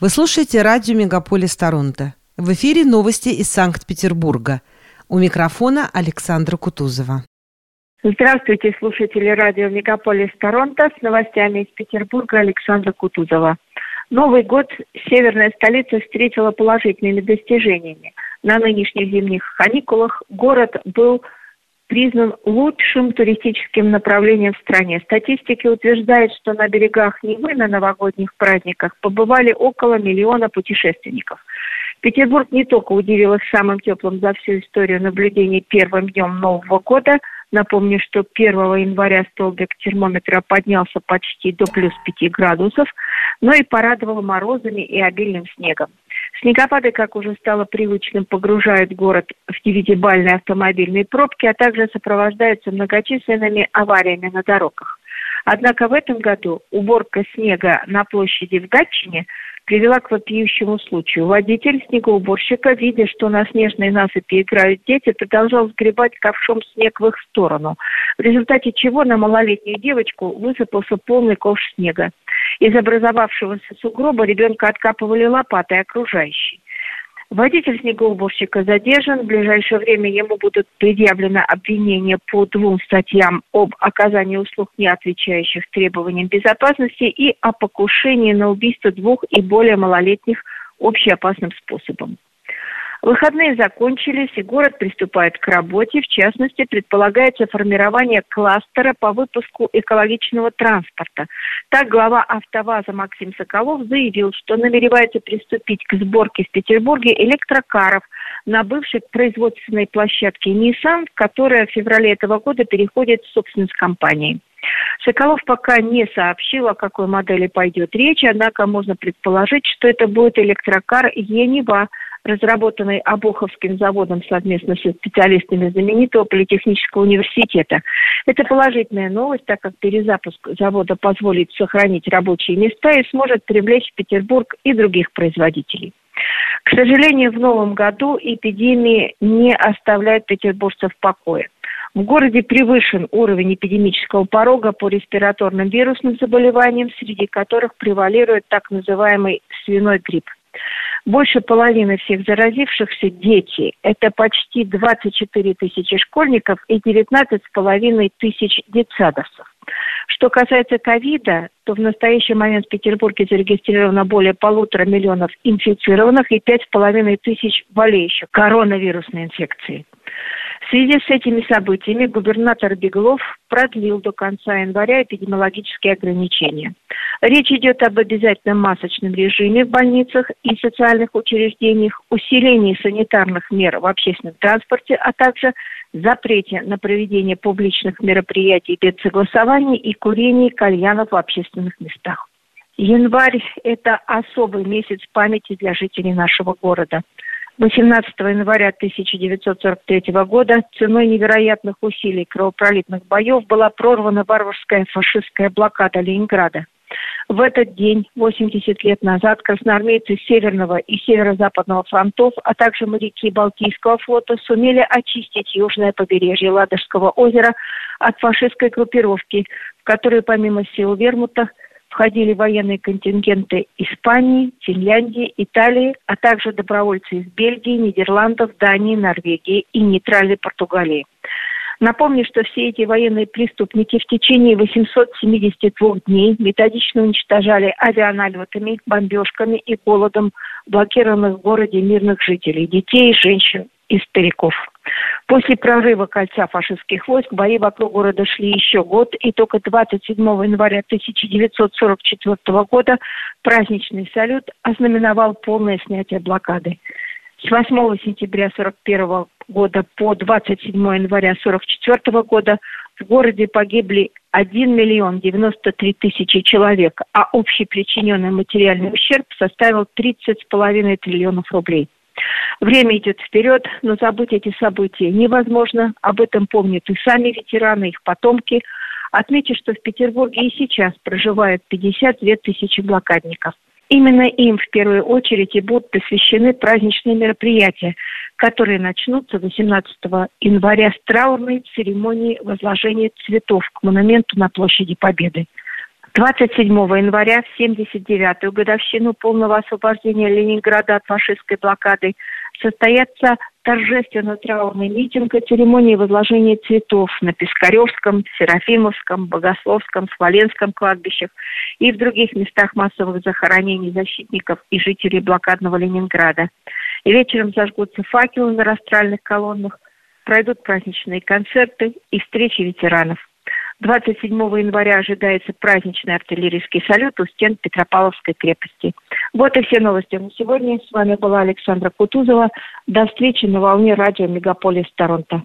Вы слушаете радио «Мегаполис Торонто». В эфире новости из Санкт-Петербурга. У микрофона Александра Кутузова. Здравствуйте, слушатели радио «Мегаполис Торонто» с новостями из Петербурга Александра Кутузова. Новый год северная столица встретила положительными достижениями. На нынешних зимних каникулах город был признан лучшим туристическим направлением в стране. Статистики утверждают, что на берегах Невы на новогодних праздниках побывали около миллиона путешественников. Петербург не только удивил их самым теплым за всю историю наблюдений первым днем Нового года. Напомню, что 1 января столбик термометра поднялся почти до плюс 5 градусов, но и порадовал морозами и обильным снегом. Снегопады, как уже стало привычным, погружают город в девятибальные автомобильные пробки, а также сопровождаются многочисленными авариями на дорогах. Однако в этом году уборка снега на площади в Гатчине привела к вопиющему случаю. Водитель снегоуборщика, видя, что на снежной насыпи играют дети, продолжал сгребать ковшом снег в их сторону, в результате чего на малолетнюю девочку высыпался полный ковш снега. Из образовавшегося сугроба ребенка откапывали лопатой окружающие. Водитель снегоуборщика задержан. В ближайшее время ему будут предъявлено обвинения по двум статьям об оказании услуг, не отвечающих требованиям безопасности, и о покушении на убийство двух и более малолетних общеопасным способом. Выходные закончились, и город приступает к работе. В частности, предполагается формирование кластера по выпуску экологичного транспорта. Так глава «АвтоВАЗа» Максим Соколов заявил, что намеревается приступить к сборке в Петербурге электрокаров на бывшей производственной площадке Nissan, которая в феврале этого года переходит в собственность компании. Соколов пока не сообщил, о какой модели пойдет речь, однако можно предположить, что это будет электрокар Енива, разработанный Обуховским заводом совместно со специалистами знаменитого политехнического университета. Это положительная новость, так как перезапуск завода позволит сохранить рабочие места и сможет привлечь в Петербург и других производителей. К сожалению, в новом году эпидемии не оставляют петербуржцев в покое. В городе превышен уровень эпидемического порога по респираторным вирусным заболеваниям, среди которых превалирует так называемый свиной грипп. Больше половины всех заразившихся – дети. Это почти 24 тысячи школьников и 19,5 тысяч детсадовцев. Что касается ковида, то в настоящий момент в Петербурге зарегистрировано более полутора миллионов инфицированных и пять с половиной тысяч болеющих коронавирусной инфекцией. Связи с этими событиями губернатор Беглов продлил до конца января эпидемиологические ограничения. Речь идет об обязательном масочном режиме в больницах и социальных учреждениях, усилении санитарных мер в общественном транспорте, а также запрете на проведение публичных мероприятий без согласования и курения кальянов в общественных местах. Январь – это особый месяц памяти для жителей нашего города. 18 января 1943 года ценой невероятных усилий кровопролитных боев была прорвана варварская фашистская блокада Ленинграда. В этот день, 80 лет назад, красноармейцы Северного и Северо-Западного фронтов, а также моряки Балтийского флота сумели очистить южное побережье Ладожского озера от фашистской группировки, в которой помимо сил вермута входили военные контингенты Испании, Финляндии, Италии, а также добровольцы из Бельгии, Нидерландов, Дании, Норвегии и нейтральной Португалии. Напомню, что все эти военные преступники в течение 872 дней методично уничтожали авианалетами, бомбежками и голодом блокированных в городе мирных жителей, детей, женщин и стариков. После прорыва кольца фашистских войск бои вокруг города шли еще год, и только 27 января 1944 года праздничный салют ознаменовал полное снятие блокады. С 8 сентября 1941 года по 27 января 1944 года в городе погибли 1 миллион 93 тысячи человек, а общий причиненный материальный ущерб составил 30,5 триллионов рублей. Время идет вперед, но забыть эти события невозможно. Об этом помнят и сами ветераны, их потомки. Отмечу, что в Петербурге и сейчас проживает 52 тысячи блокадников – Именно им в первую очередь и будут посвящены праздничные мероприятия, которые начнутся 18 января с траурной церемонии возложения цветов к монументу на площади Победы. 27 января, в 79-ю годовщину полного освобождения Ленинграда от фашистской блокады, состоятся торжественный траурный митинг и церемонии возложения цветов на Пискаревском, Серафимовском, Богословском, Смоленском кладбищах и в других местах массовых захоронений защитников и жителей блокадного Ленинграда. И вечером зажгутся факелы на растральных колоннах, пройдут праздничные концерты и встречи ветеранов. 27 января ожидается праздничный артиллерийский салют у стен Петропавловской крепости. Вот и все новости на сегодня. С вами была Александра Кутузова. До встречи на волне радио Мегаполис Торонто.